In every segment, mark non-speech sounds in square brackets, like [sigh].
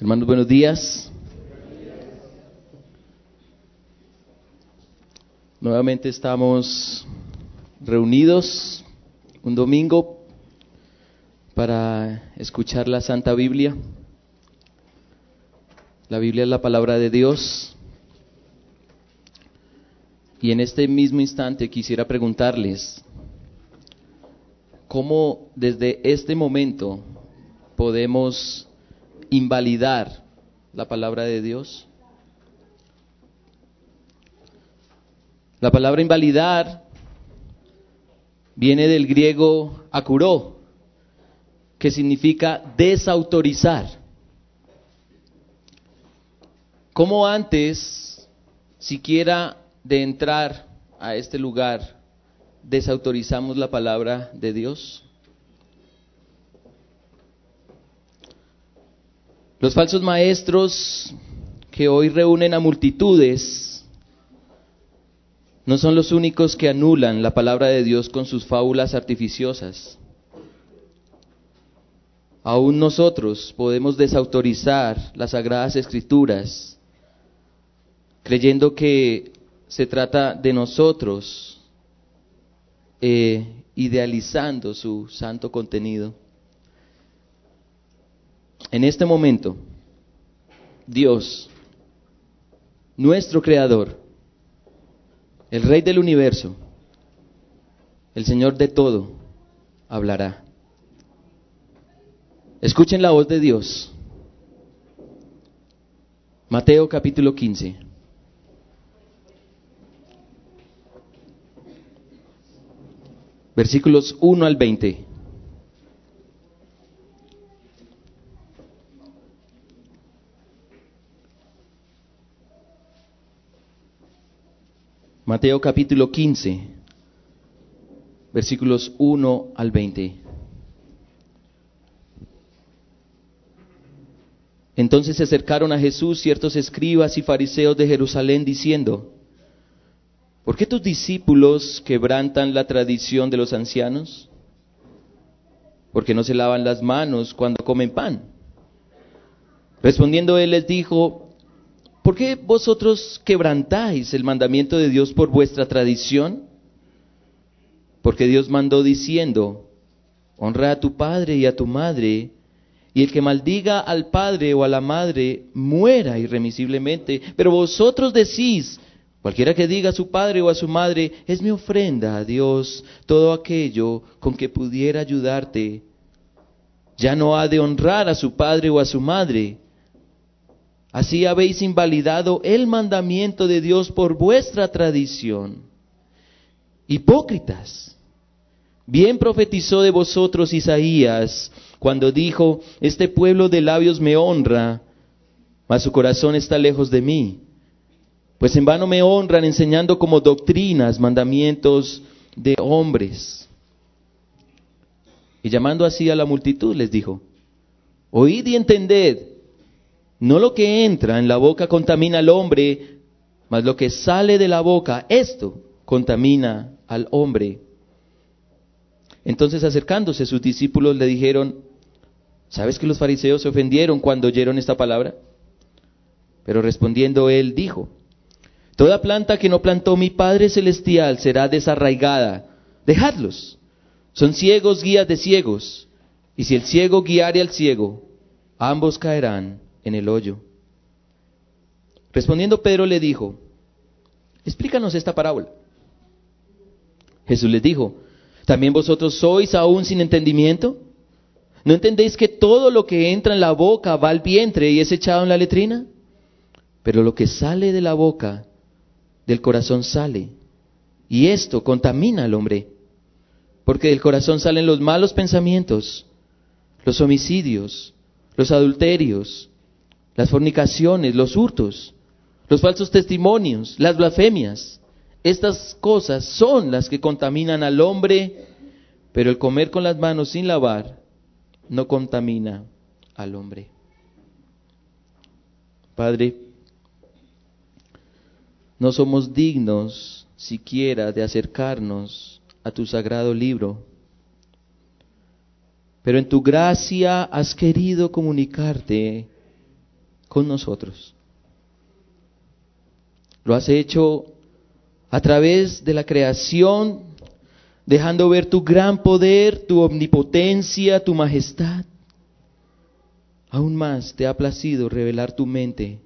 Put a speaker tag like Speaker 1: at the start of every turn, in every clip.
Speaker 1: Hermanos, buenos días. Nuevamente estamos reunidos un domingo para escuchar la Santa Biblia. La Biblia es la palabra de Dios. Y en este mismo instante quisiera preguntarles, ¿cómo desde este momento podemos invalidar la palabra de Dios? La palabra invalidar viene del griego akuró, que significa desautorizar. Como antes, siquiera de entrar a este lugar, desautorizamos la palabra de Dios? Los falsos maestros que hoy reúnen a multitudes no son los únicos que anulan la palabra de Dios con sus fábulas artificiosas. Aún nosotros podemos desautorizar las sagradas escrituras creyendo que se trata de nosotros eh, idealizando su santo contenido. En este momento, Dios, nuestro Creador, el Rey del universo, el Señor de todo, hablará. Escuchen la voz de Dios. Mateo capítulo 15. Versículos 1 al 20. Mateo capítulo 15, versículos 1 al 20. Entonces se acercaron a Jesús ciertos escribas y fariseos de Jerusalén diciendo, ¿por qué tus discípulos quebrantan la tradición de los ancianos? Porque no se lavan las manos cuando comen pan. Respondiendo él les dijo, ¿Por qué vosotros quebrantáis el mandamiento de Dios por vuestra tradición? Porque Dios mandó diciendo, honra a tu padre y a tu madre, y el que maldiga al padre o a la madre muera irremisiblemente. Pero vosotros decís, cualquiera que diga a su padre o a su madre, es mi ofrenda a Dios, todo aquello con que pudiera ayudarte, ya no ha de honrar a su padre o a su madre Así habéis invalidado el mandamiento de Dios por vuestra tradición. Hipócritas. Bien profetizó de vosotros Isaías cuando dijo, este pueblo de labios me honra, mas su corazón está lejos de mí. Pues en vano me honran enseñando como doctrinas mandamientos de hombres. Y llamando así a la multitud les dijo, oíd y entended no lo que entra en la boca contamina al hombre, mas lo que sale de la boca, esto contamina al hombre. Entonces acercándose sus discípulos le dijeron, ¿sabes que los fariseos se ofendieron cuando oyeron esta palabra? Pero respondiendo él dijo, Toda planta que no plantó mi Padre Celestial será desarraigada. Dejadlos. Son ciegos guías de ciegos. Y si el ciego guiare al ciego, ambos caerán en el hoyo. Respondiendo Pedro le dijo, explícanos esta parábola. Jesús les dijo, ¿también vosotros sois aún sin entendimiento? ¿No entendéis que todo lo que entra en la boca va al vientre y es echado en la letrina? Pero lo que sale de la boca, del corazón sale. Y esto contamina al hombre. Porque del corazón salen los malos pensamientos, los homicidios, los adulterios, las fornicaciones, los hurtos, los falsos testimonios, las blasfemias. Estas cosas son las que contaminan al hombre, pero el comer con las manos sin lavar no contamina al hombre. Padre, no somos dignos siquiera de acercarnos a tu sagrado libro, pero en tu gracia has querido comunicarte con nosotros. Lo has hecho a través de la creación, dejando ver tu gran poder, tu omnipotencia, tu majestad. Aún más te ha placido revelar tu mente,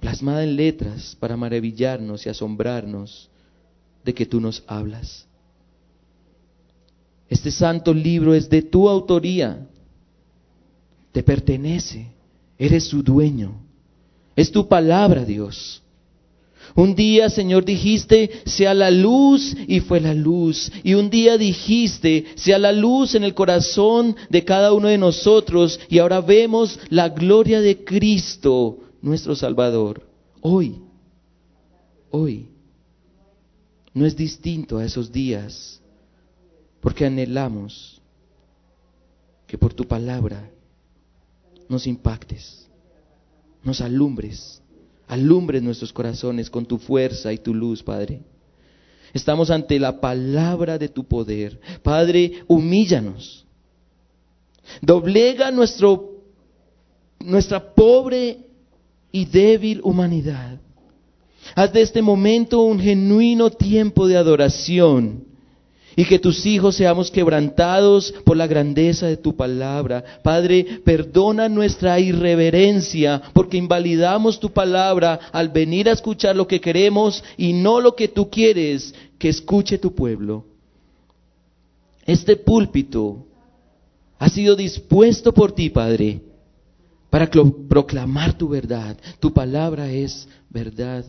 Speaker 1: plasmada en letras, para maravillarnos y asombrarnos de que tú nos hablas. Este santo libro es de tu autoría, te pertenece, eres su dueño, es tu palabra, Dios. Un día, Señor, dijiste, sea la luz y fue la luz. Y un día dijiste, sea la luz en el corazón de cada uno de nosotros. Y ahora vemos la gloria de Cristo, nuestro Salvador. Hoy, hoy, no es distinto a esos días, porque anhelamos que por tu palabra nos impactes, nos alumbres alumbres nuestros corazones con tu fuerza y tu luz, Padre. Estamos ante la palabra de tu poder. Padre, humíllanos. Doblega nuestro, nuestra pobre y débil humanidad. Haz de este momento un genuino tiempo de adoración y que tus hijos seamos quebrantados por la grandeza de tu palabra. Padre, perdona nuestra irreverencia porque invalidamos tu palabra al venir a escuchar lo que queremos y no lo que tú quieres que escuche tu pueblo. Este púlpito ha sido dispuesto por ti, Padre, para proclamar tu verdad. Tu palabra es verdad.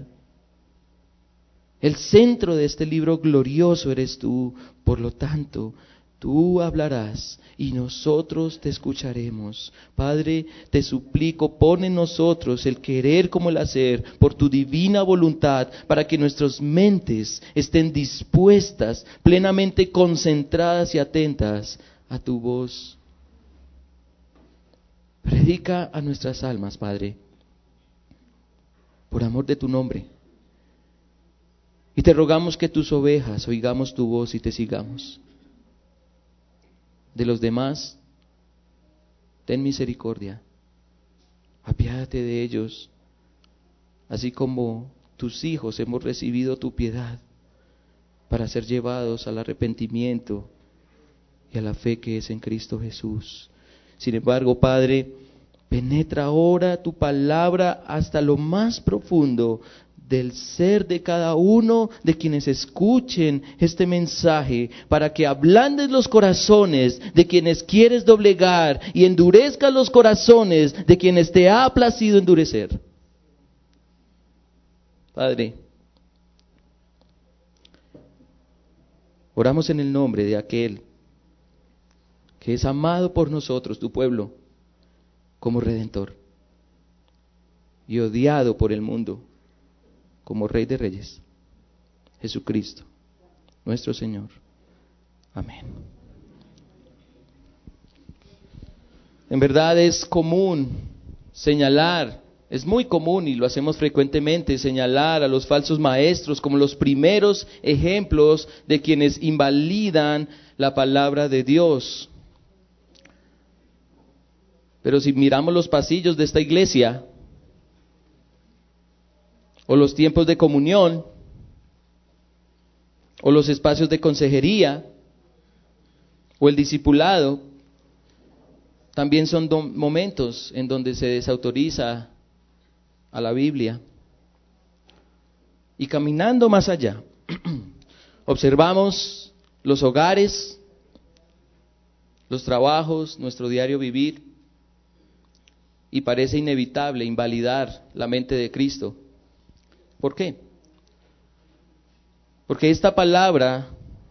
Speaker 1: El centro de este libro glorioso eres tú. Por lo tanto, tú hablarás y nosotros te escucharemos. Padre, te suplico, pon en nosotros el querer como el hacer por tu divina voluntad, para que nuestras mentes estén dispuestas, plenamente concentradas y atentas a tu voz. Predica a nuestras almas, Padre, por amor de tu nombre. Y te rogamos que tus ovejas oigamos tu voz y te sigamos. De los demás, ten misericordia. Apiádate de ellos, así como tus hijos hemos recibido tu piedad para ser llevados al arrepentimiento y a la fe que es en Cristo Jesús. Sin embargo, Padre, penetra ahora tu palabra hasta lo más profundo del ser de cada uno de quienes escuchen este mensaje, para que ablandes los corazones de quienes quieres doblegar y endurezcas los corazones de quienes te ha placido endurecer. Padre, oramos en el nombre de aquel que es amado por nosotros, tu pueblo, como redentor y odiado por el mundo como Rey de Reyes, Jesucristo, nuestro Señor. Amén. En verdad es común señalar, es muy común y lo hacemos frecuentemente, señalar a los falsos maestros como los primeros ejemplos de quienes invalidan la palabra de Dios. Pero si miramos los pasillos de esta iglesia, o los tiempos de comunión, o los espacios de consejería, o el discipulado, también son momentos en donde se desautoriza a la Biblia. Y caminando más allá, [clears throat] observamos los hogares, los trabajos, nuestro diario vivir, y parece inevitable invalidar la mente de Cristo ¿Por qué? Porque esta palabra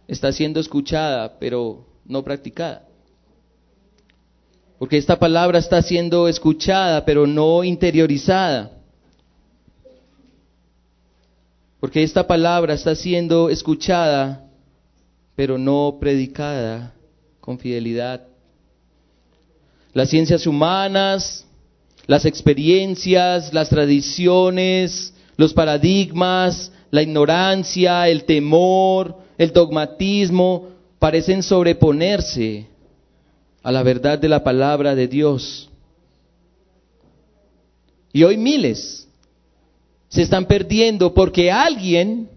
Speaker 1: está siendo escuchada, pero no practicada. Porque esta palabra está siendo escuchada, pero no interiorizada. Porque esta palabra está siendo escuchada, pero no predicada con fidelidad. Las ciencias humanas, las experiencias, las tradiciones, los paradigmas, la ignorancia, el temor, el dogmatismo parecen sobreponerse a la verdad de la palabra de Dios. Y hoy miles se están perdiendo porque alguien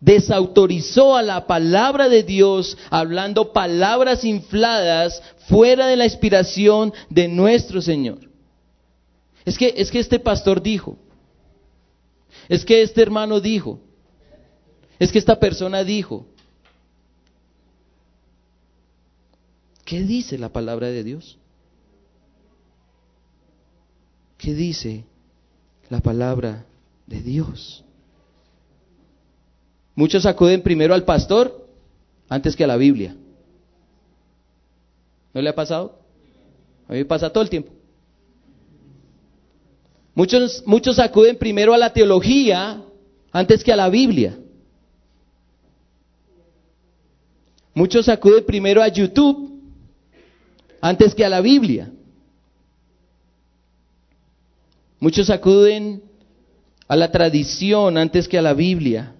Speaker 1: desautorizó a la palabra de Dios hablando palabras infladas fuera de la inspiración de nuestro Señor. Es que, es que este pastor dijo, es que este hermano dijo, es que esta persona dijo. ¿Qué dice la palabra de Dios? ¿Qué dice la palabra de Dios? Muchos acuden primero al pastor antes que a la Biblia. ¿No le ha pasado? A mí me pasa todo el tiempo. Muchos, muchos acuden primero a la teología antes que a la Biblia. Muchos acuden primero a YouTube antes que a la Biblia. Muchos acuden a la tradición antes que a la Biblia.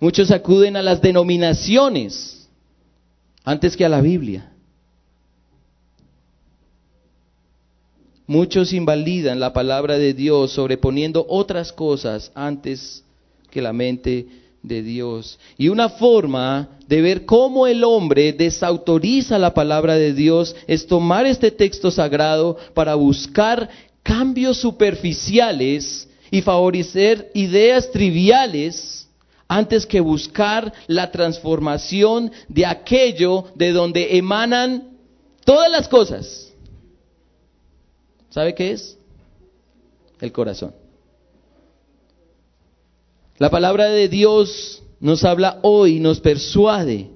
Speaker 1: Muchos acuden a las denominaciones antes que a la Biblia. Muchos invalidan la palabra de Dios sobreponiendo otras cosas antes que la mente de Dios. Y una forma de ver cómo el hombre desautoriza la palabra de Dios es tomar este texto sagrado para buscar cambios superficiales y favorecer ideas triviales antes que buscar la transformación de aquello de donde emanan todas las cosas. ¿Sabe qué es? El corazón. La palabra de Dios nos habla hoy, nos persuade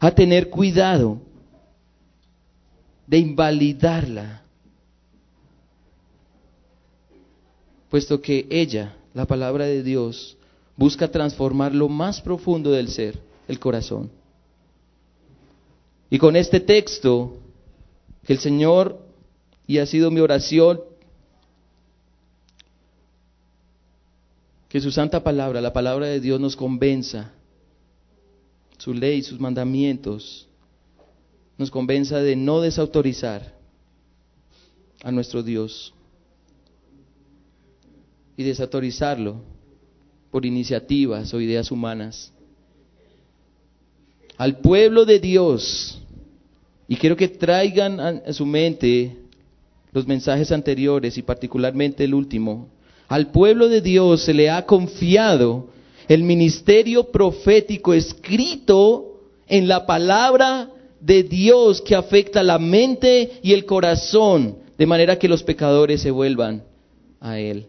Speaker 1: a tener cuidado de invalidarla, puesto que ella, la palabra de Dios, busca transformar lo más profundo del ser, el corazón. Y con este texto, que el Señor, y ha sido mi oración, que su santa palabra, la palabra de Dios nos convenza, su ley, sus mandamientos, nos convenza de no desautorizar a nuestro Dios y desautorizarlo por iniciativas o ideas humanas. Al pueblo de Dios, y quiero que traigan a su mente los mensajes anteriores y particularmente el último, al pueblo de Dios se le ha confiado el ministerio profético escrito en la palabra de Dios que afecta la mente y el corazón, de manera que los pecadores se vuelvan a Él.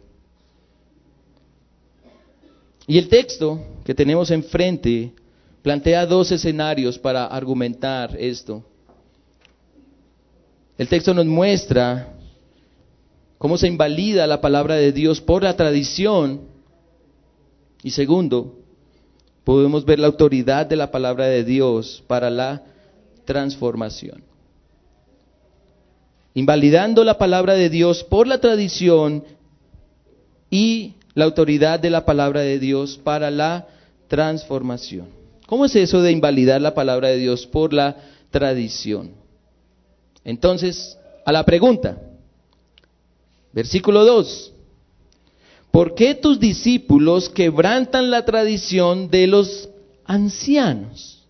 Speaker 1: Y el texto que tenemos enfrente plantea dos escenarios para argumentar esto. El texto nos muestra cómo se invalida la palabra de Dios por la tradición. Y segundo, podemos ver la autoridad de la palabra de Dios para la transformación. Invalidando la palabra de Dios por la tradición y la autoridad de la palabra de Dios para la transformación. ¿Cómo es eso de invalidar la palabra de Dios por la tradición? Entonces, a la pregunta, Versículo 2. ¿Por qué tus discípulos quebrantan la tradición de los ancianos?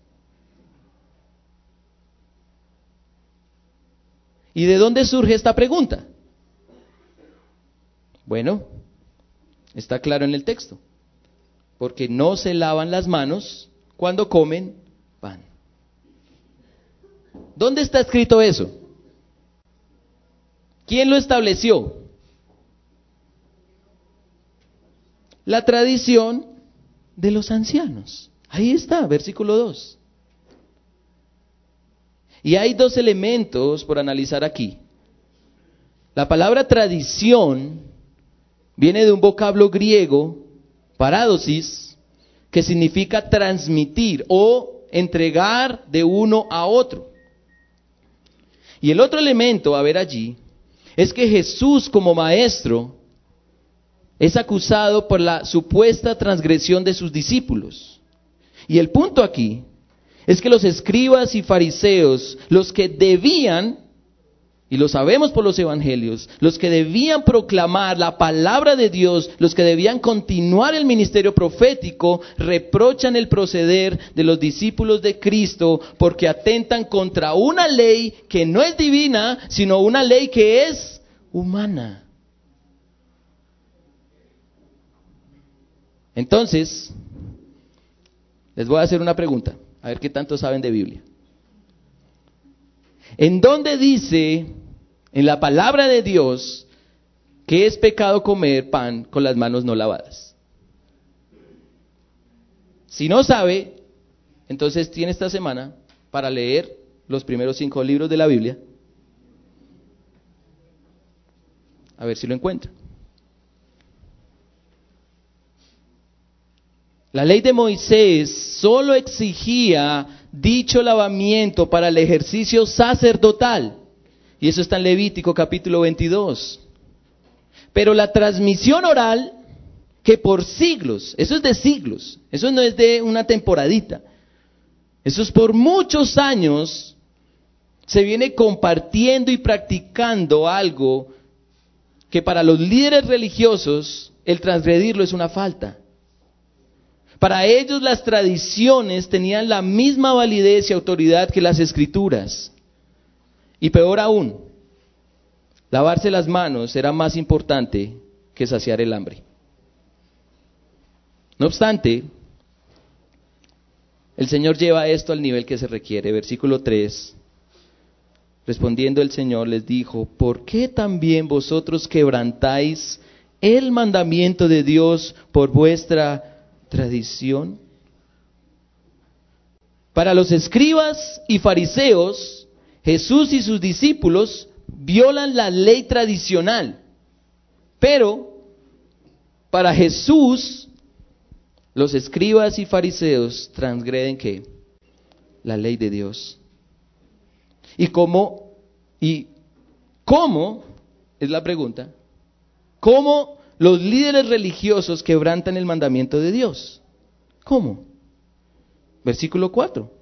Speaker 1: ¿Y de dónde surge esta pregunta? Bueno, está claro en el texto. Porque no se lavan las manos cuando comen pan. ¿Dónde está escrito eso? ¿Quién lo estableció? la tradición de los ancianos. Ahí está, versículo 2. Y hay dos elementos por analizar aquí. La palabra tradición viene de un vocablo griego, parádosis, que significa transmitir o entregar de uno a otro. Y el otro elemento a ver allí es que Jesús como maestro es acusado por la supuesta transgresión de sus discípulos. Y el punto aquí es que los escribas y fariseos, los que debían y lo sabemos por los evangelios, los que debían proclamar la palabra de Dios, los que debían continuar el ministerio profético, reprochan el proceder de los discípulos de Cristo porque atentan contra una ley que no es divina, sino una ley que es humana. Entonces, les voy a hacer una pregunta, a ver qué tanto saben de Biblia. ¿En dónde dice en la palabra de Dios que es pecado comer pan con las manos no lavadas. Si no sabe, entonces tiene esta semana para leer los primeros cinco libros de la Biblia. A ver si lo encuentra. La ley de Moisés solo exigía dicho lavamiento para el ejercicio sacerdotal. Y eso está en Levítico capítulo 22. Pero la transmisión oral, que por siglos, eso es de siglos, eso no es de una temporadita, eso es por muchos años, se viene compartiendo y practicando algo que para los líderes religiosos el transgredirlo es una falta. Para ellos las tradiciones tenían la misma validez y autoridad que las escrituras. Y peor aún, lavarse las manos era más importante que saciar el hambre. No obstante, el Señor lleva esto al nivel que se requiere. Versículo 3. Respondiendo el Señor les dijo, ¿por qué también vosotros quebrantáis el mandamiento de Dios por vuestra tradición? Para los escribas y fariseos, Jesús y sus discípulos violan la ley tradicional, pero para Jesús los escribas y fariseos transgreden qué? La ley de Dios. ¿Y cómo? ¿Y cómo? Es la pregunta. ¿Cómo los líderes religiosos quebrantan el mandamiento de Dios? ¿Cómo? Versículo 4.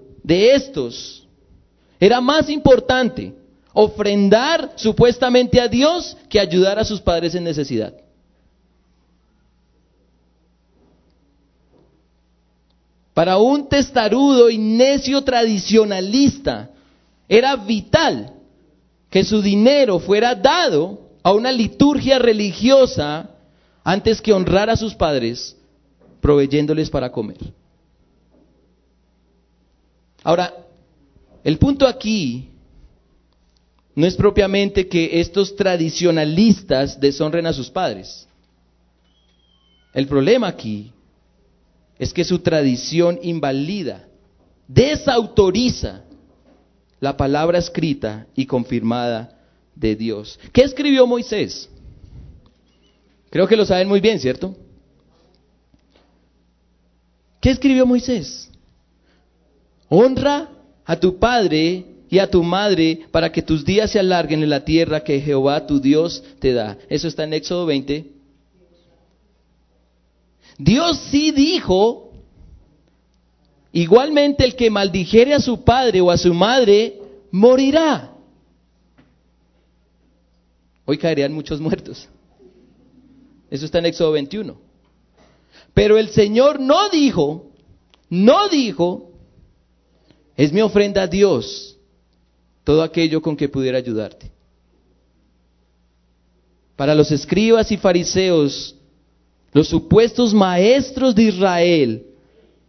Speaker 1: de estos era más importante ofrendar supuestamente a Dios que ayudar a sus padres en necesidad. Para un testarudo y necio tradicionalista era vital que su dinero fuera dado a una liturgia religiosa antes que honrar a sus padres proveyéndoles para comer. Ahora, el punto aquí no es propiamente que estos tradicionalistas deshonren a sus padres. El problema aquí es que su tradición invalida, desautoriza la palabra escrita y confirmada de Dios. ¿Qué escribió Moisés? Creo que lo saben muy bien, ¿cierto? ¿Qué escribió Moisés? Honra a tu padre y a tu madre para que tus días se alarguen en la tierra que Jehová tu Dios te da. Eso está en Éxodo 20. Dios sí dijo, igualmente el que maldijere a su padre o a su madre, morirá. Hoy caerían muchos [laughs] muertos. Eso está en Éxodo 21. Pero el Señor no dijo, no dijo es mi ofrenda a Dios todo aquello con que pudiera ayudarte. Para los escribas y fariseos, los supuestos maestros de Israel,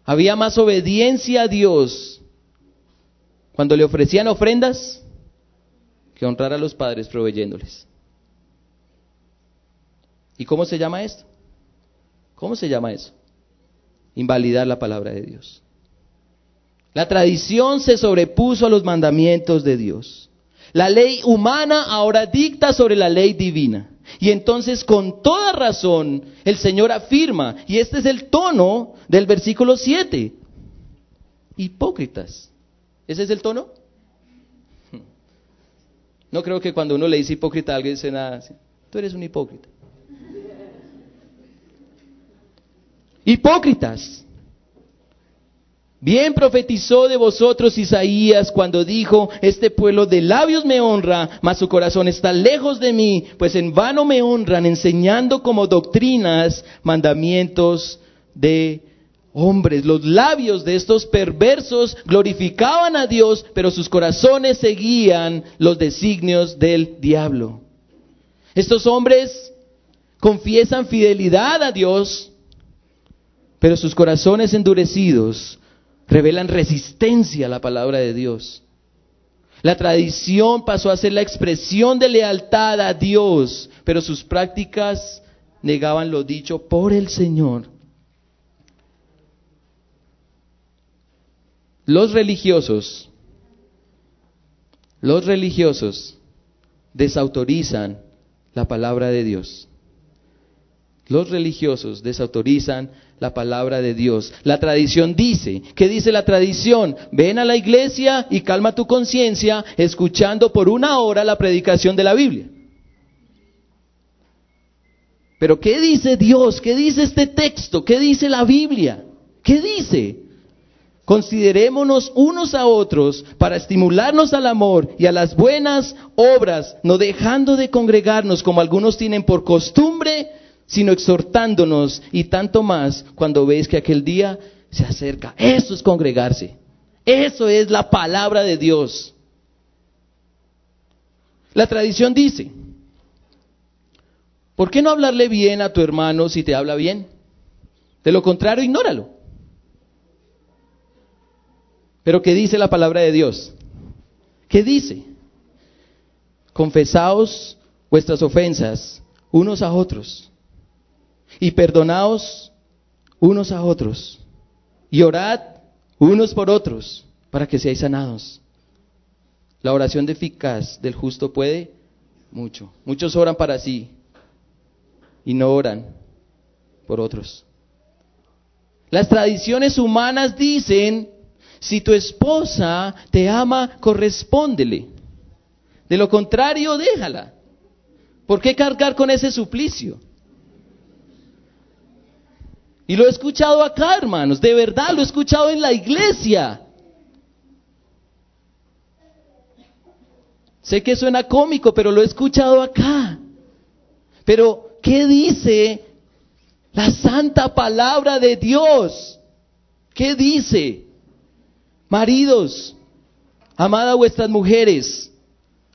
Speaker 1: había más obediencia a Dios cuando le ofrecían ofrendas que honrar a los padres proveyéndoles. ¿Y cómo se llama esto? ¿Cómo se llama eso? Invalidar la palabra de Dios. La tradición se sobrepuso a los mandamientos de Dios. La ley humana ahora dicta sobre la ley divina. Y entonces con toda razón el Señor afirma, y este es el tono del versículo 7, hipócritas. ¿Ese es el tono? No creo que cuando uno le dice hipócrita a alguien dice nada así. Tú eres un hipócrita. Hipócritas. Bien profetizó de vosotros Isaías cuando dijo, este pueblo de labios me honra, mas su corazón está lejos de mí, pues en vano me honran enseñando como doctrinas mandamientos de hombres. Los labios de estos perversos glorificaban a Dios, pero sus corazones seguían los designios del diablo. Estos hombres confiesan fidelidad a Dios, pero sus corazones endurecidos revelan resistencia a la palabra de Dios. La tradición pasó a ser la expresión de lealtad a Dios, pero sus prácticas negaban lo dicho por el Señor. Los religiosos, los religiosos desautorizan la palabra de Dios. Los religiosos desautorizan la palabra de Dios. La tradición dice, ¿qué dice la tradición? Ven a la iglesia y calma tu conciencia escuchando por una hora la predicación de la Biblia. Pero ¿qué dice Dios? ¿Qué dice este texto? ¿Qué dice la Biblia? ¿Qué dice? Considerémonos unos a otros para estimularnos al amor y a las buenas obras, no dejando de congregarnos como algunos tienen por costumbre, sino exhortándonos y tanto más cuando veis que aquel día se acerca. Eso es congregarse. Eso es la palabra de Dios. La tradición dice, ¿por qué no hablarle bien a tu hermano si te habla bien? De lo contrario, ignóralo. Pero ¿qué dice la palabra de Dios? ¿Qué dice? Confesaos vuestras ofensas unos a otros y perdonaos unos a otros y orad unos por otros para que seáis sanados. La oración de eficaz del justo puede mucho. Muchos oran para sí y no oran por otros. Las tradiciones humanas dicen, si tu esposa te ama, correspóndele. De lo contrario, déjala. ¿Por qué cargar con ese suplicio? Y lo he escuchado acá, hermanos, de verdad lo he escuchado en la iglesia. Sé que suena cómico, pero lo he escuchado acá. Pero, ¿qué dice la santa palabra de Dios? ¿Qué dice? Maridos, amad a vuestras mujeres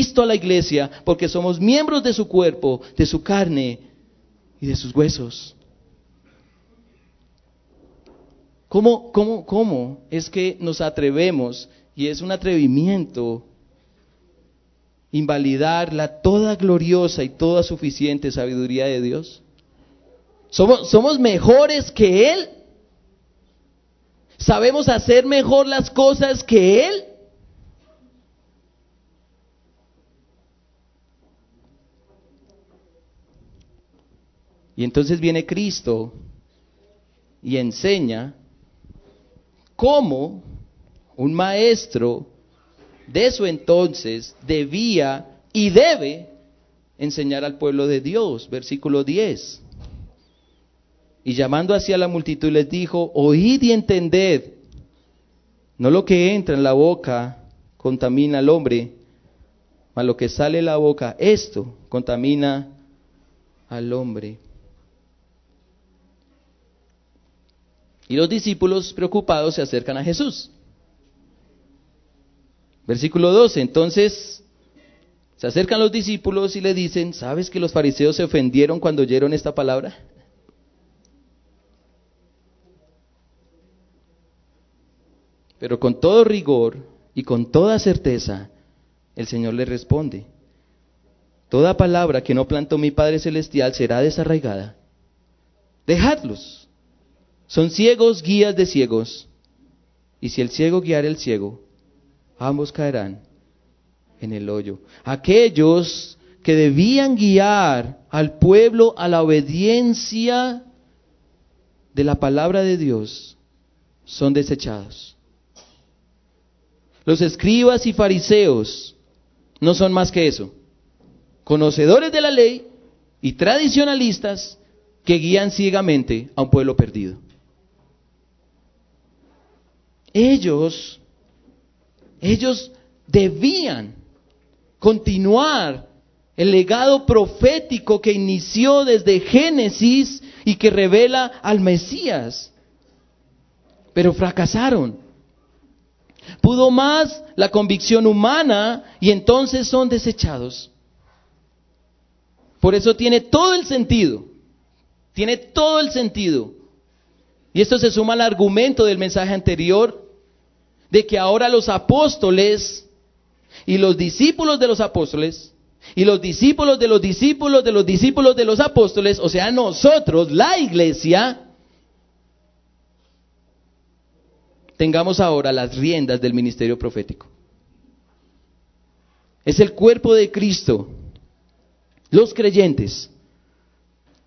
Speaker 1: A la iglesia porque somos miembros de su cuerpo, de su carne y de sus huesos. ¿Cómo, cómo, cómo es que nos atrevemos, y es un atrevimiento, invalidar la toda gloriosa y toda suficiente sabiduría de Dios? ¿Somos, somos mejores que Él? ¿Sabemos hacer mejor las cosas que Él? Y entonces viene Cristo y enseña cómo un maestro de su entonces debía y debe enseñar al pueblo de Dios. Versículo 10. Y llamando hacia la multitud les dijo, oíd y entended, no lo que entra en la boca contamina al hombre, mas lo que sale de la boca, esto contamina al hombre. Y los discípulos preocupados se acercan a Jesús. Versículo 12. Entonces Se acercan los discípulos y le dicen, ¿sabes que los fariseos se ofendieron cuando oyeron esta palabra? Pero con todo rigor y con toda certeza, el Señor le responde, Toda palabra que no plantó mi Padre Celestial será desarraigada. Dejadlos. Son ciegos guías de ciegos. Y si el ciego guiara el ciego, ambos caerán en el hoyo. Aquellos que debían guiar al pueblo a la obediencia de la palabra de Dios son desechados. Los escribas y fariseos no son más que eso conocedores de la ley y tradicionalistas que guían ciegamente a un pueblo perdido. Ellos, ellos debían continuar el legado profético que inició desde Génesis y que revela al Mesías. Pero fracasaron. Pudo más la convicción humana y entonces son desechados. Por eso tiene todo el sentido, tiene todo el sentido. Y esto se suma al argumento del mensaje anterior de que ahora los apóstoles y los discípulos de los apóstoles y los discípulos de los discípulos de los discípulos de los apóstoles, o sea, nosotros, la iglesia, tengamos ahora las riendas del ministerio profético. Es el cuerpo de Cristo los creyentes,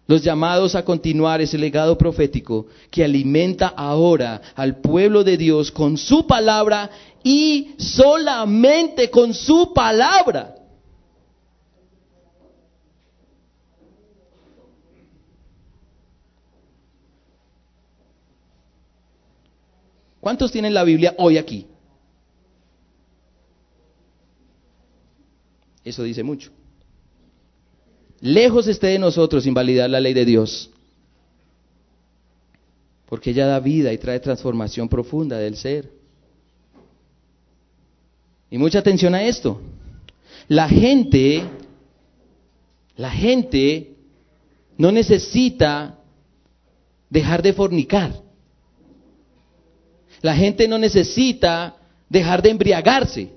Speaker 1: los llamados a continuar ese legado profético que alimenta ahora al pueblo de Dios con su palabra y solamente con su palabra. ¿Cuántos tienen la Biblia hoy aquí? Eso dice mucho. Lejos esté de nosotros invalidar la ley de Dios. Porque ella da vida y trae transformación profunda del ser. Y mucha atención a esto. La gente, la gente no necesita dejar de fornicar. La gente no necesita dejar de embriagarse.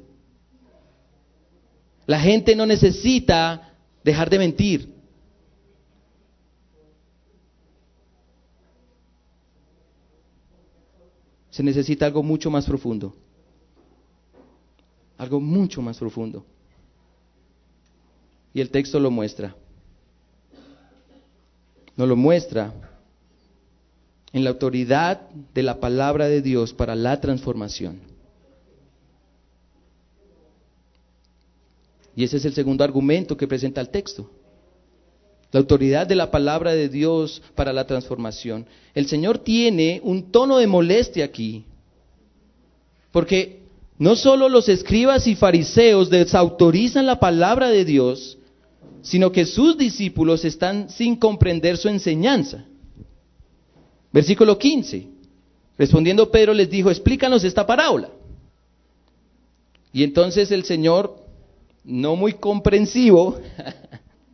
Speaker 1: La gente no necesita dejar de mentir. Se necesita algo mucho más profundo. Algo mucho más profundo. Y el texto lo muestra. Nos lo muestra en la autoridad de la palabra de Dios para la transformación. Y ese es el segundo argumento que presenta el texto. La autoridad de la palabra de Dios para la transformación. El Señor tiene un tono de molestia aquí. Porque no solo los escribas y fariseos desautorizan la palabra de Dios, sino que sus discípulos están sin comprender su enseñanza. Versículo 15. Respondiendo Pedro les dijo, explícanos esta parábola. Y entonces el Señor no muy comprensivo,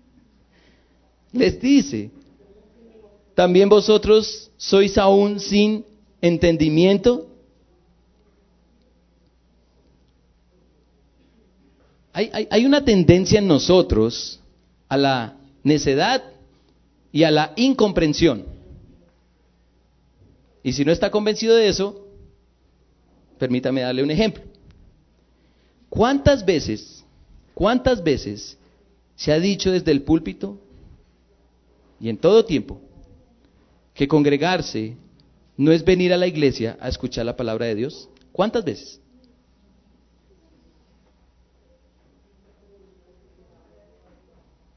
Speaker 1: [laughs] les dice, ¿también vosotros sois aún sin entendimiento? Hay, una tendencia en nosotros a la necedad y a la incomprensión. Y si no está convencido de eso, permítame darle un ejemplo. ¿Cuántas veces ¿Cuántas veces se ha dicho desde el púlpito y en todo tiempo que congregarse no es venir a la iglesia a escuchar la palabra de Dios? ¿Cuántas veces?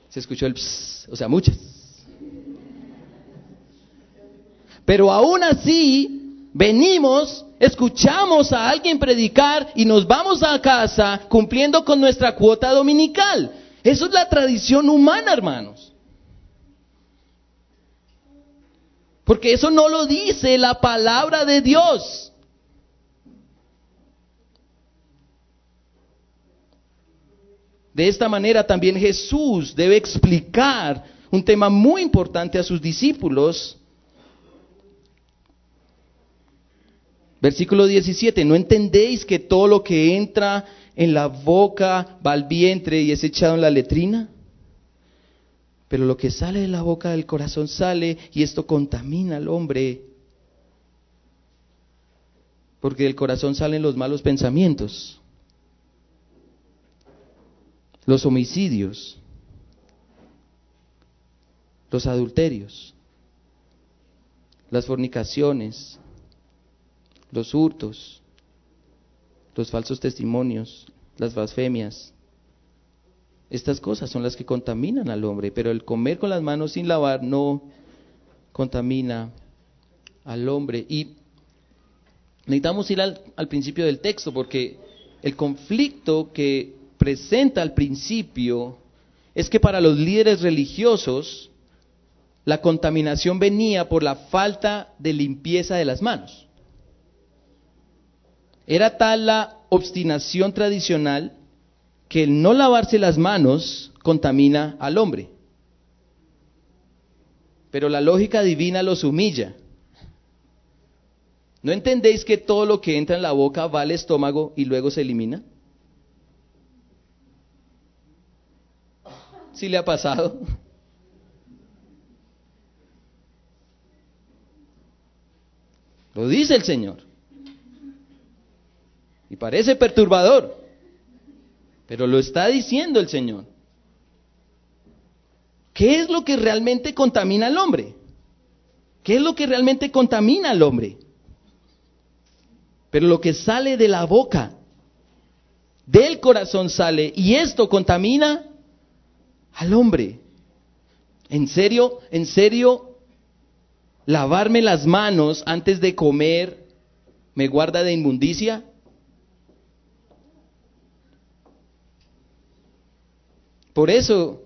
Speaker 1: Se escuchó el pss, o sea, muchas. Pero aún así, venimos escuchamos a alguien predicar y nos vamos a casa cumpliendo con nuestra cuota dominical. Eso es la tradición humana, hermanos. Porque eso no lo dice la palabra de Dios. De esta manera también Jesús debe explicar un tema muy importante a sus discípulos. Versículo 17, ¿no entendéis que todo lo que entra en la boca va al vientre y es echado en la letrina? Pero lo que sale de la boca del corazón sale y esto contamina al hombre. Porque del corazón salen los malos pensamientos los homicidios, los adulterios, las fornicaciones, los hurtos, los falsos testimonios, las blasfemias. Estas cosas son las que contaminan al hombre, pero el comer con las manos sin lavar no contamina al hombre. Y necesitamos ir al, al principio del texto porque el conflicto que presenta al principio es que para los líderes religiosos la contaminación venía por la falta de limpieza de las manos. Era tal la obstinación tradicional que el no lavarse las manos contamina al hombre. Pero la lógica divina los humilla. ¿No entendéis que todo lo que entra en la boca va al estómago y luego se elimina? si le ha pasado? Lo dice el Señor. Y parece perturbador, pero lo está diciendo el Señor. ¿Qué es lo que realmente contamina al hombre? ¿Qué es lo que realmente contamina al hombre? Pero lo que sale de la boca, del corazón sale, y esto contamina al hombre. ¿En serio? ¿En serio? ¿Lavarme las manos antes de comer me guarda de inmundicia? Por eso,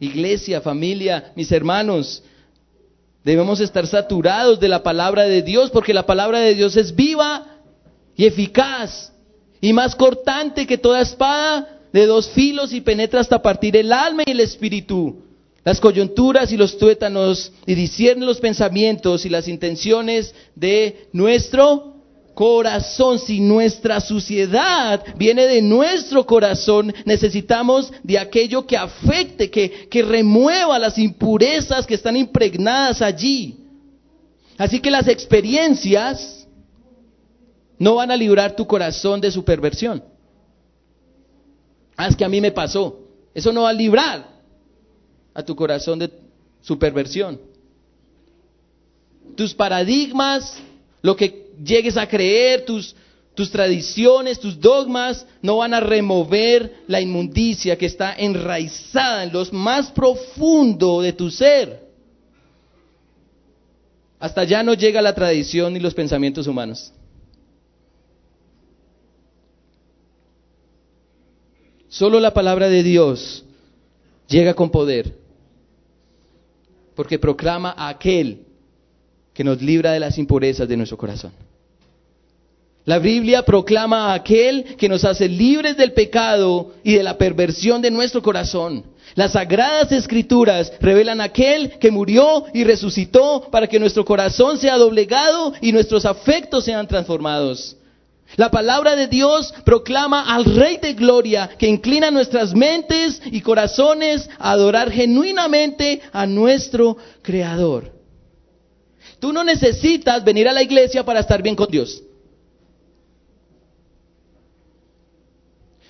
Speaker 1: iglesia, familia, mis hermanos, debemos estar saturados de la palabra de Dios porque la palabra de Dios es viva y eficaz y más cortante que toda espada de dos filos y penetra hasta partir el alma y el espíritu, las coyunturas y los tuétanos, y discierne los pensamientos y las intenciones de nuestro corazón. Si nuestra suciedad viene de nuestro corazón, necesitamos de aquello que afecte, que, que remueva las impurezas que están impregnadas allí. Así que las experiencias no van a librar tu corazón de su perversión. Ah, es que a mí me pasó. Eso no va a librar a tu corazón de su perversión. Tus paradigmas, lo que llegues a creer, tus, tradiciones, tus dogmas, no van a remover la inmundicia que está enraizada en lo más profundo de tu ser. Hasta allá no llega la tradición ni los pensamientos humanos. Solo la palabra de Dios llega con poder, porque proclama a aquel que nos libra de las impurezas de nuestro corazón. La Biblia proclama a aquel que nos hace libres del pecado y de la perversión de nuestro corazón. Las sagradas escrituras revelan a aquel que murió y resucitó para que nuestro corazón sea doblegado y nuestros afectos sean transformados. La palabra de Dios proclama al Rey de Gloria que inclina nuestras mentes y corazones a adorar genuinamente a nuestro Creador. Tú no necesitas venir a la iglesia para estar bien con Dios.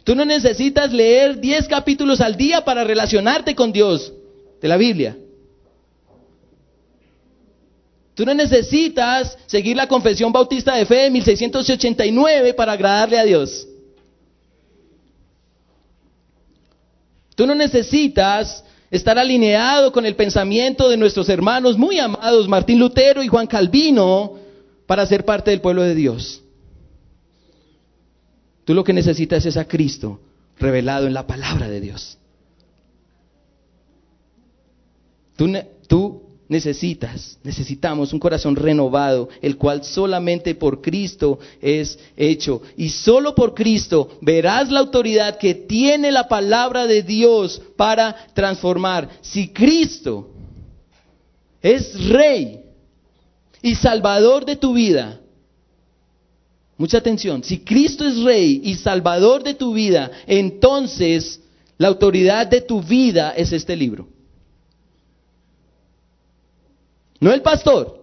Speaker 1: Tú no necesitas leer 10 capítulos al día para relacionarte con Dios de la Biblia. Tú no necesitas seguir la confesión bautista de fe de 1689 para agradarle a Dios. Tú no necesitas estar alineado con el pensamiento de nuestros hermanos muy amados Martín Lutero y Juan Calvino para ser parte del pueblo de Dios. Tú lo que necesitas es a Cristo revelado en la palabra de Dios. Tú, necesitas, necesitamos un corazón renovado, el cual solamente por Cristo es hecho. Y solo por Cristo verás la autoridad que tiene la palabra de Dios para transformar. Si Cristo es Rey y Salvador de tu vida, mucha atención, si Cristo es Rey y Salvador de tu vida, entonces la autoridad de tu vida es este libro. No el pastor.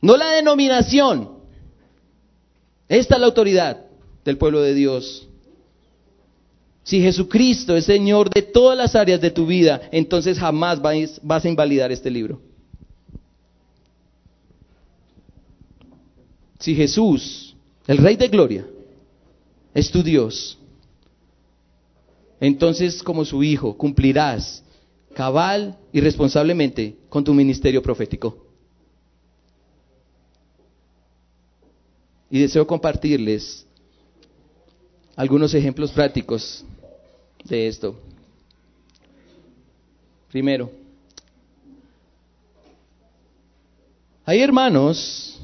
Speaker 1: No la denominación. Esta es la autoridad del pueblo de Dios. Si Jesucristo es Señor de todas las áreas de tu vida, entonces jamás vas a invalidar este libro. Si Jesús, el Rey de Gloria, es tu Dios, entonces como su Hijo cumplirás cabal y responsablemente con tu ministerio profético. Y deseo compartirles algunos ejemplos prácticos de esto. Primero, hay hermanos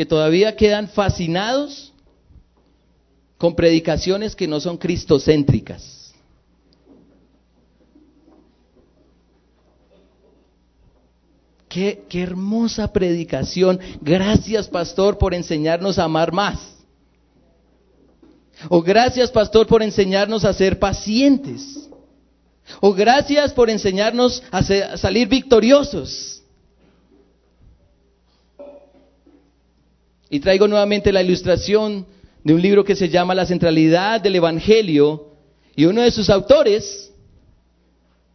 Speaker 1: que todavía quedan fascinados con predicaciones que no son cristocéntricas. Qué, hermosa predicación. Gracias, pastor, por enseñarnos a amar más. O gracias, pastor, por enseñarnos a ser pacientes. O gracias por enseñarnos a salir victoriosos. Y traigo nuevamente la ilustración de un libro que se llama La centralidad del Evangelio. Y uno de sus autores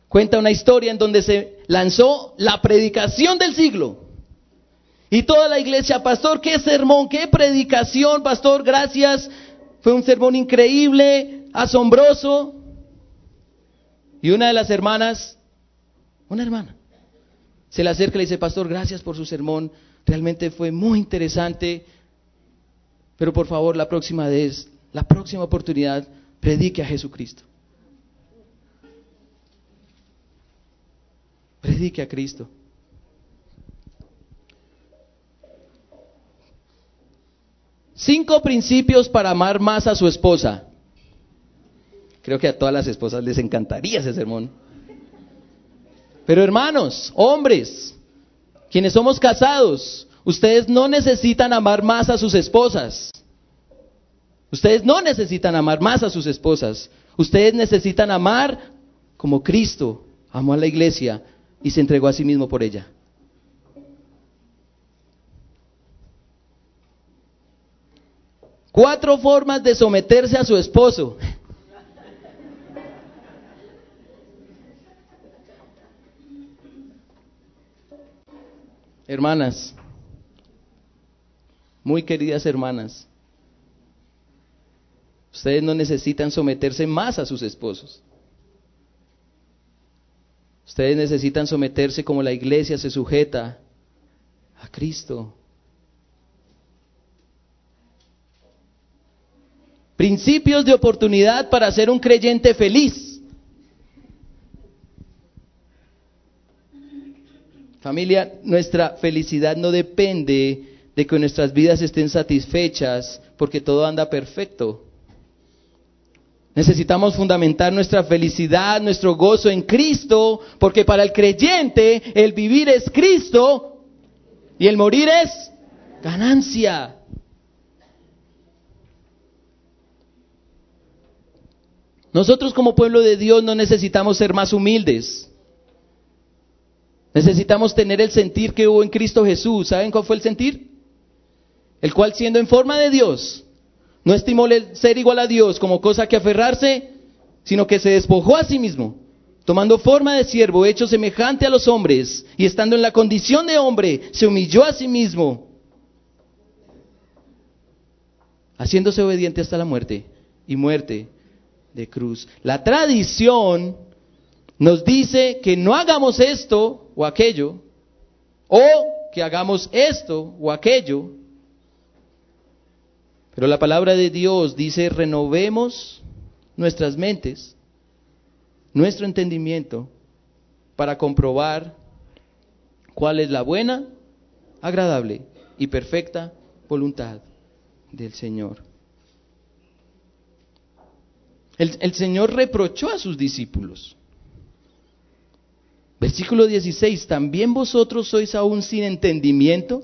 Speaker 1: cuenta una historia en donde se lanzó la predicación del siglo. Y toda la iglesia, pastor, qué sermón, qué predicación, pastor, gracias. Fue un sermón increíble, asombroso. Y una de las hermanas, una hermana, se le acerca y le dice, pastor, gracias por su sermón, realmente fue muy interesante, pero por favor la próxima vez, la próxima oportunidad, predique a Jesucristo. Predique a Cristo. Cinco principios para amar más a su esposa. Creo que a todas las esposas les encantaría ese sermón. Pero hermanos, hombres, quienes somos casados, ustedes no necesitan amar más a sus esposas. Ustedes no necesitan amar más a sus esposas. Ustedes necesitan amar como Cristo amó a la iglesia y se entregó a sí mismo por ella. Cuatro formas de someterse a su esposo. Hermanas, muy queridas hermanas, ustedes no necesitan someterse más a sus esposos. Ustedes necesitan someterse como la iglesia se sujeta a Cristo. Principios de oportunidad para ser un creyente feliz. Familia, nuestra felicidad no depende de que nuestras vidas estén satisfechas porque todo anda perfecto. Necesitamos fundamentar nuestra felicidad, nuestro gozo en Cristo, porque para el creyente el vivir es Cristo y el morir es ganancia. Nosotros como pueblo de Dios no necesitamos ser más humildes. Necesitamos tener el sentir que hubo en Cristo Jesús. ¿Saben cuál fue el sentir? El cual siendo en forma de Dios, no estimó el ser igual a Dios como cosa que aferrarse, sino que se despojó a sí mismo, tomando forma de siervo, hecho semejante a los hombres, y estando en la condición de hombre, se humilló a sí mismo, haciéndose obediente hasta la muerte y muerte de cruz. La tradición nos dice que no hagamos esto o aquello, o que hagamos esto o aquello, pero la palabra de Dios dice, renovemos nuestras mentes, nuestro entendimiento, para comprobar cuál es la buena, agradable y perfecta voluntad del Señor. El, el, Señor reprochó a sus discípulos. Versículo 16, ¿también vosotros sois aún sin entendimiento?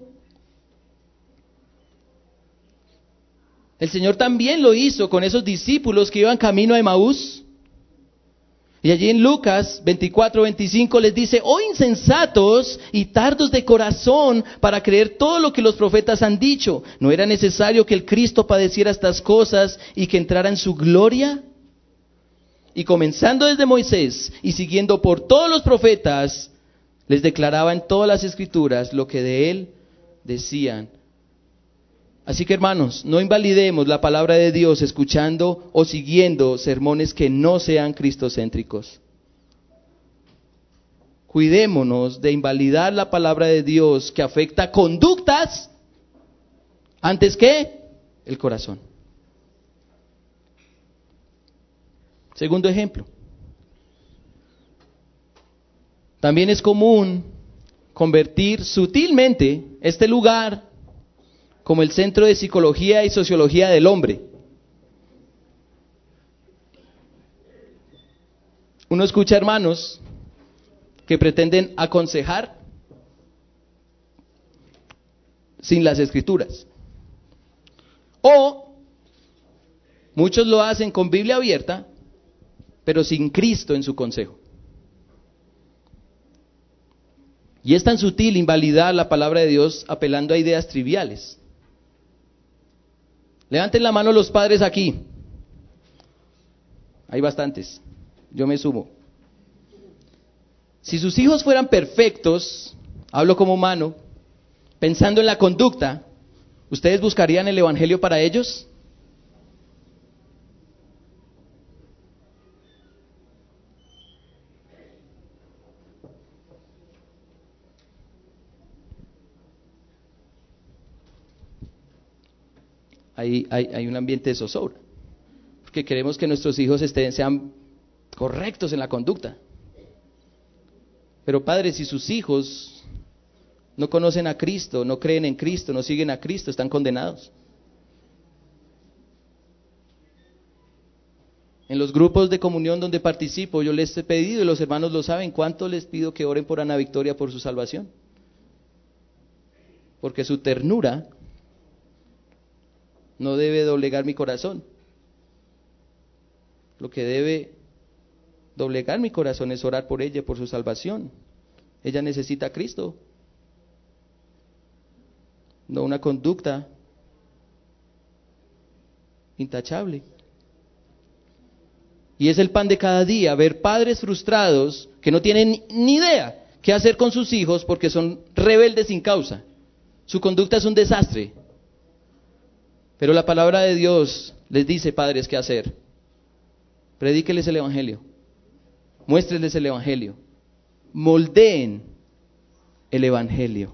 Speaker 1: El Señor también lo hizo con esos discípulos que iban camino a Emaús. Y allí en Lucas 24, 25 les dice, oh insensatos y tardos de corazón para creer todo lo que los profetas han dicho. ¿No era necesario que el Cristo padeciera estas cosas y que entrara en su gloria? Y comenzando desde Moisés y siguiendo por todos los profetas, les declaraba en todas las escrituras lo que de él decían. Así que hermanos, no invalidemos la palabra de Dios escuchando o siguiendo sermones que no sean cristocéntricos. Cuidémonos de invalidar la palabra de Dios que afecta conductas antes que el corazón. Segundo ejemplo. También es común convertir sutilmente este lugar como el Centro de Psicología y Sociología del Hombre. Uno escucha hermanos que pretenden aconsejar sin las escrituras. O muchos lo hacen con Biblia abierta, pero sin Cristo en su consejo. Y es tan sutil invalidar la palabra de Dios apelando a ideas triviales. Levanten la mano los padres aquí. Hay bastantes. Yo me sumo. Si sus hijos fueran perfectos, hablo como humano, pensando en la conducta, ¿ustedes buscarían el Evangelio para ellos? Hay, un ambiente de zozobra. Porque queremos que nuestros hijos estén, sean correctos en la conducta. Pero padres, si sus hijos no conocen a Cristo, no creen en Cristo, no siguen a Cristo, están condenados. En los grupos de comunión donde participo, yo les he pedido, y los hermanos lo saben, cuánto les pido que oren por Ana Victoria por su salvación. Porque su ternura no debe doblegar mi corazón. Lo que debe doblegar mi corazón es orar por ella, por su salvación. Ella necesita a Cristo, no una conducta intachable. Y es el pan de cada día, ver padres frustrados que no tienen ni idea qué hacer con sus hijos porque son rebeldes sin causa. Su conducta es un desastre. Pero la palabra de Dios les dice, padres, qué hacer. Predíqueles el Evangelio. Muéstrenles el Evangelio. Moldeen el Evangelio.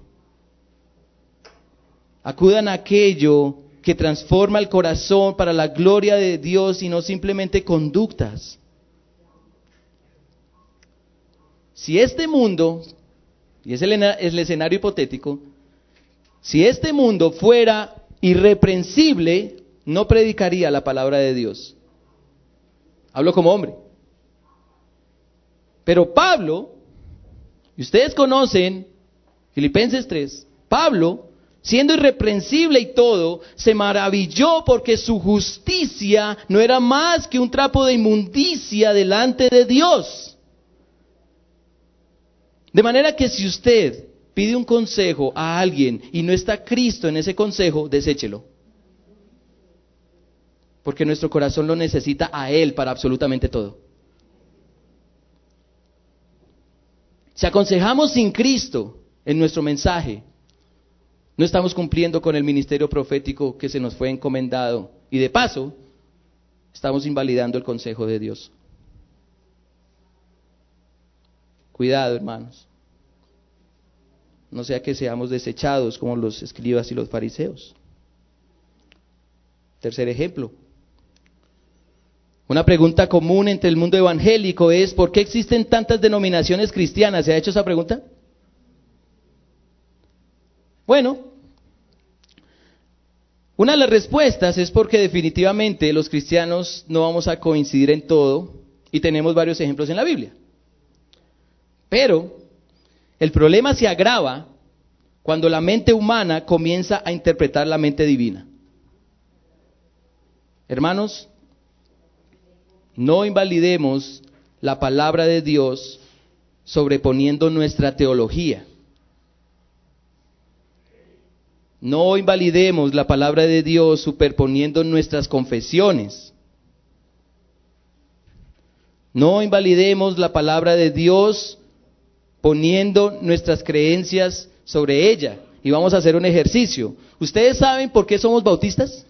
Speaker 1: Acudan a aquello que transforma el corazón para la gloria de Dios y no simplemente conductas. Si este mundo, y es el escenario hipotético, si este mundo fuera irreprensible, no predicaría la palabra de Dios. Hablo como hombre. Pero Pablo, y ustedes conocen Filipenses 3, Pablo, siendo irreprensible y todo, se maravilló porque su justicia no era más que un trapo de inmundicia delante de Dios. De manera que si usted pide un consejo a alguien y no está Cristo en ese consejo, deséchelo. Porque nuestro corazón lo necesita a Él para absolutamente todo. Si aconsejamos sin Cristo en nuestro mensaje, no estamos cumpliendo con el ministerio profético que se nos fue encomendado. Y de paso, estamos invalidando el consejo de Dios. Cuidado, hermanos no sea que seamos desechados como los escribas y los fariseos. Tercer ejemplo. Una pregunta común entre el mundo evangélico es, ¿por qué existen tantas denominaciones cristianas? ¿Se ha hecho esa pregunta? Bueno, una de las respuestas es porque definitivamente los cristianos no vamos a coincidir en todo y tenemos varios ejemplos en la Biblia. Pero el problema se agrava cuando la mente humana comienza a interpretar la mente divina. Hermanos, no invalidemos la palabra de Dios sobreponiendo nuestra teología. No invalidemos la palabra de Dios superponiendo nuestras confesiones. No invalidemos la palabra de Dios poniendo nuestras creencias sobre ella. Y vamos a hacer un ejercicio. ¿Ustedes saben por qué somos bautistas?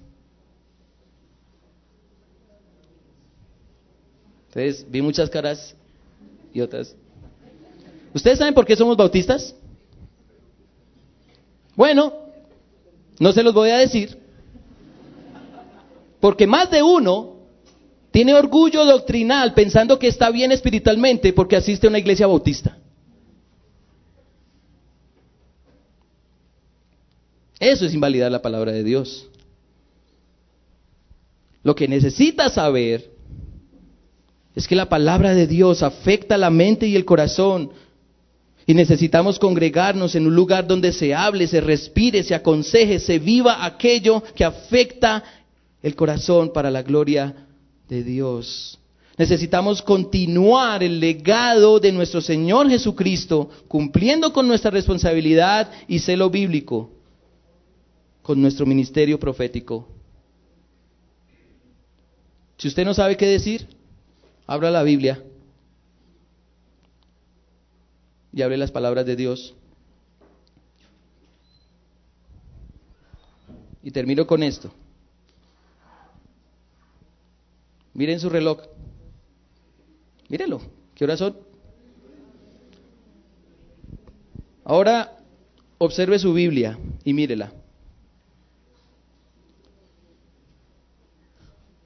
Speaker 1: Entonces, vi muchas caras y otras. ¿Ustedes saben por qué somos bautistas? Bueno, no se los voy a decir. Porque más de uno tiene orgullo doctrinal pensando que está bien espiritualmente porque asiste a una iglesia bautista. Eso es invalidar la palabra de Dios. Lo que necesitas saber es que la palabra de Dios afecta la mente y el corazón. Y necesitamos congregarnos en un lugar donde se hable, se respire, se aconseje, se viva aquello que afecta el corazón para la gloria de Dios. Necesitamos continuar el legado de nuestro Señor Jesucristo, cumpliendo con nuestra responsabilidad y celo bíblico con nuestro ministerio profético. Si usted no sabe qué decir, abra la Biblia y abre las palabras de Dios. Y termino con esto. Miren su reloj. Mírenlo. ¿Qué horas son? Ahora observe su Biblia y mírela.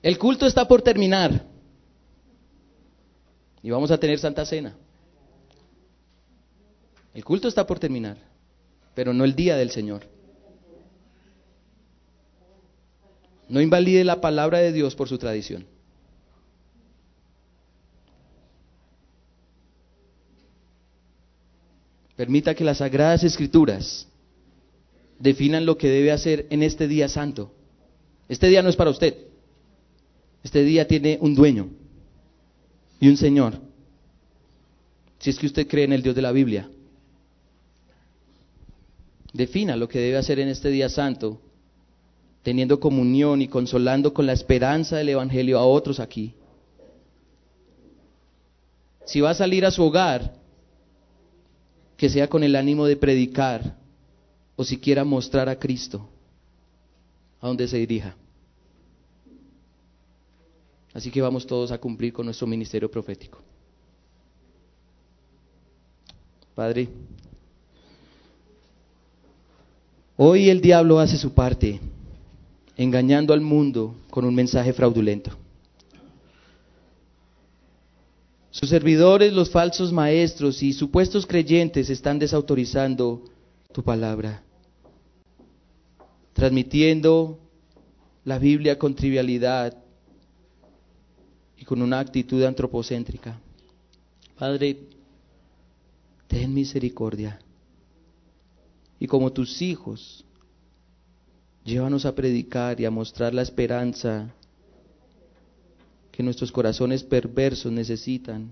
Speaker 1: El culto está por terminar. Y vamos a tener Santa Cena. El culto está por terminar, pero no el día del Señor. No invalide la palabra de Dios por su tradición. Permita que las sagradas escrituras definan lo que debe hacer en este día santo. Este día no es para usted. Este día tiene un dueño y un Señor. Si es que usted cree en el Dios de la Biblia. Defina lo que debe hacer en este día santo, teniendo comunión y consolando con la esperanza del Evangelio a otros aquí. Si va a salir a su hogar, que sea con el ánimo de predicar o siquiera mostrar a Cristo a donde se dirija. Así que vamos todos a cumplir con nuestro ministerio profético. Padre, hoy el diablo hace su parte, engañando al mundo con un mensaje fraudulento. Sus servidores, los falsos maestros y supuestos creyentes están desautorizando tu palabra, transmitiendo la Biblia con trivialidad, y con una actitud antropocéntrica. Padre, ten misericordia. Y como tus hijos, llévanos a predicar y a mostrar la esperanza que nuestros corazones perversos necesitan.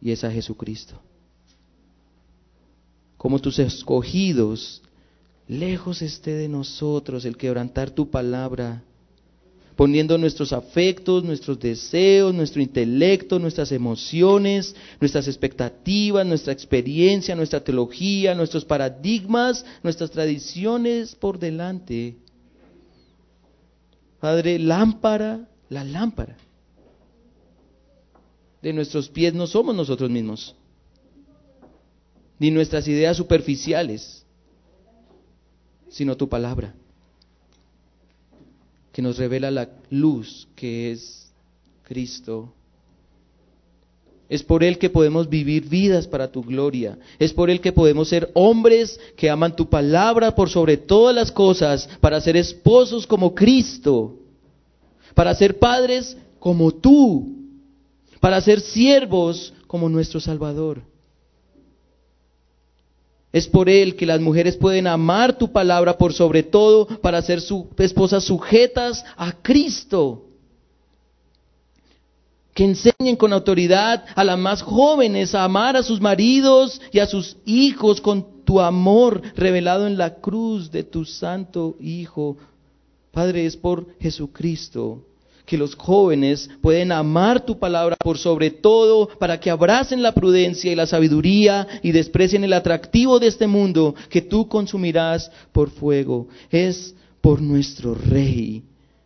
Speaker 1: Y es a Jesucristo. Como tus escogidos, lejos esté de nosotros el quebrantar tu palabra poniendo nuestros afectos, nuestros deseos, nuestro intelecto, nuestras emociones, nuestras expectativas, nuestra experiencia, nuestra teología, nuestros paradigmas, nuestras tradiciones por delante. Padre, lámpara, la lámpara de nuestros pies no somos nosotros mismos, ni nuestras ideas superficiales, sino tu palabra que nos revela la luz que es Cristo. Es por Él que podemos vivir vidas para tu gloria. Es por Él que podemos ser hombres que aman tu palabra por sobre todas las cosas, para ser esposos como Cristo, para ser padres como tú, para ser siervos como nuestro Salvador. Es por Él que las mujeres pueden amar tu palabra por sobre todo para ser su esposas sujetas a Cristo. Que enseñen con autoridad a las más jóvenes a amar a sus maridos y a sus hijos con tu amor revelado en la cruz de tu santo Hijo. Padre, es por Jesucristo que los jóvenes pueden amar tu palabra por sobre todo para que abracen la prudencia y la sabiduría y desprecien el atractivo de este mundo que tú consumirás por fuego. Es por nuestro Rey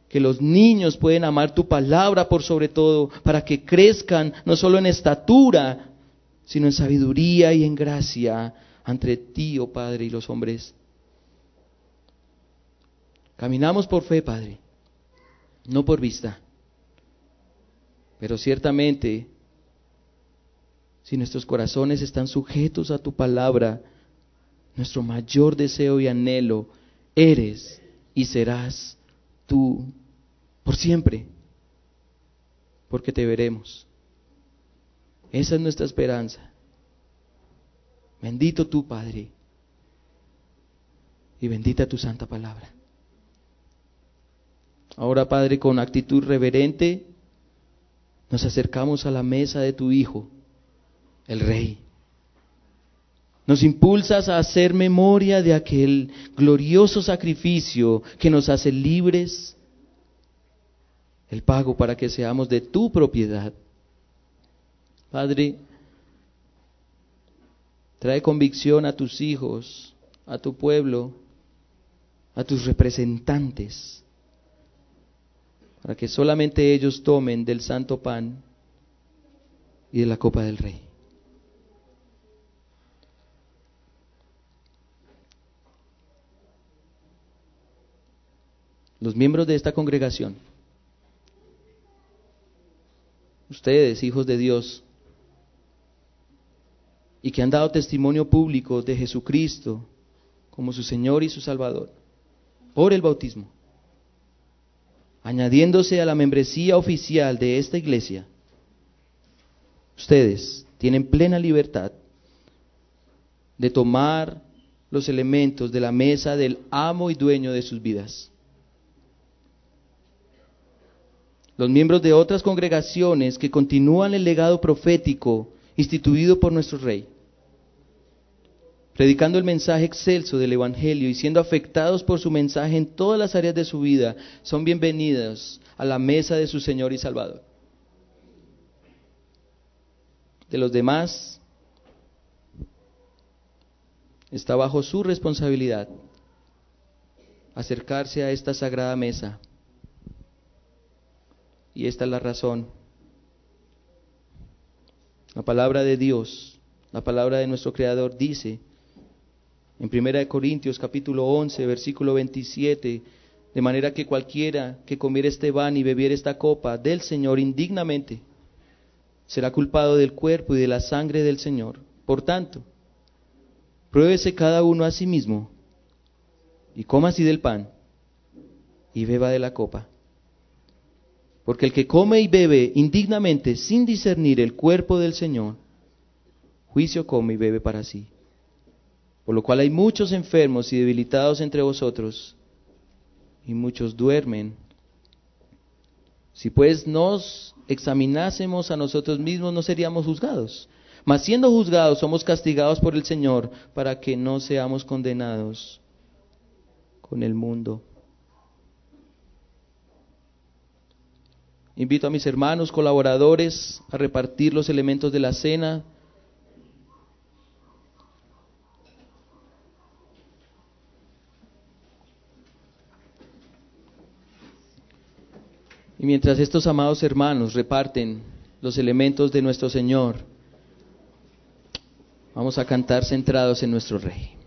Speaker 1: que los niños pueden amar tu palabra por sobre todo para que crezcan no solo en estatura, sino en sabiduría y en gracia ante ti, oh Padre, y los hombres. Caminamos por fe, Padre no por vista. Pero ciertamente, si nuestros corazones están sujetos a tu palabra, nuestro mayor deseo y anhelo eres y serás tú por siempre, porque te veremos. Esa es nuestra esperanza. Bendito tú, Padre, y bendita tu santa palabra. Ahora, Padre, con actitud reverente, nos acercamos a la mesa de tu Hijo, el Rey. Nos impulsas a hacer memoria de aquel glorioso sacrificio que nos hace libres, el pago para que seamos de tu propiedad. Padre, trae convicción a tus hijos, a tu pueblo, a tus representantes para que solamente ellos tomen del santo pan y de la copa del rey. Los miembros de esta congregación, ustedes, hijos de Dios, y que han dado testimonio público de Jesucristo como su Señor y su Salvador, por el bautismo añadiéndose a la membresía oficial de esta iglesia, ustedes tienen plena libertad de tomar los elementos de la mesa del amo y dueño de sus vidas. Los miembros de otras congregaciones que continúan el legado profético instituido por nuestro Rey predicando el mensaje excelso del Evangelio y siendo afectados por su mensaje en todas las áreas de su vida, son bienvenidos a la mesa de su Señor y Salvador. De los demás, está bajo su responsabilidad acercarse a esta sagrada mesa. Y esta es la razón. La palabra de Dios, la palabra de nuestro Creador dice, en 1 Corintios capítulo 11, versículo 27, de manera que cualquiera que comiera este pan y bebiera esta copa del Señor indignamente, será culpado del cuerpo y de la sangre del Señor. Por tanto, pruébese cada uno a sí mismo y coma así del pan y beba de la copa. Porque el que come y bebe indignamente sin discernir el cuerpo del Señor, juicio come y bebe para sí por lo cual hay muchos enfermos y debilitados entre vosotros, y muchos duermen. Si pues nos examinásemos a nosotros mismos, no seríamos juzgados. Mas siendo juzgados, somos castigados por el Señor para que no seamos condenados con el mundo. Invito a mis hermanos colaboradores a repartir los elementos de la cena Y mientras estos amados hermanos reparten los elementos de nuestro Señor, vamos a cantar centrados en nuestro Rey.